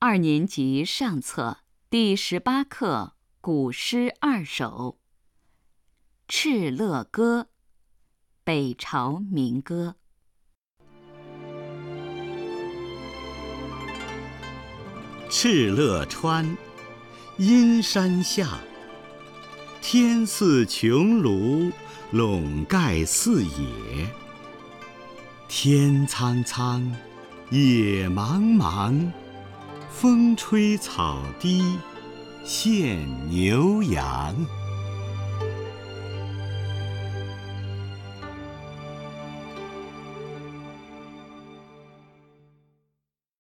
二年级上册第十八课古诗二首《敕勒歌》，北朝民歌。敕勒川，阴山下。天似穹庐，笼盖四野。天苍苍，野茫茫。风吹草低见牛羊。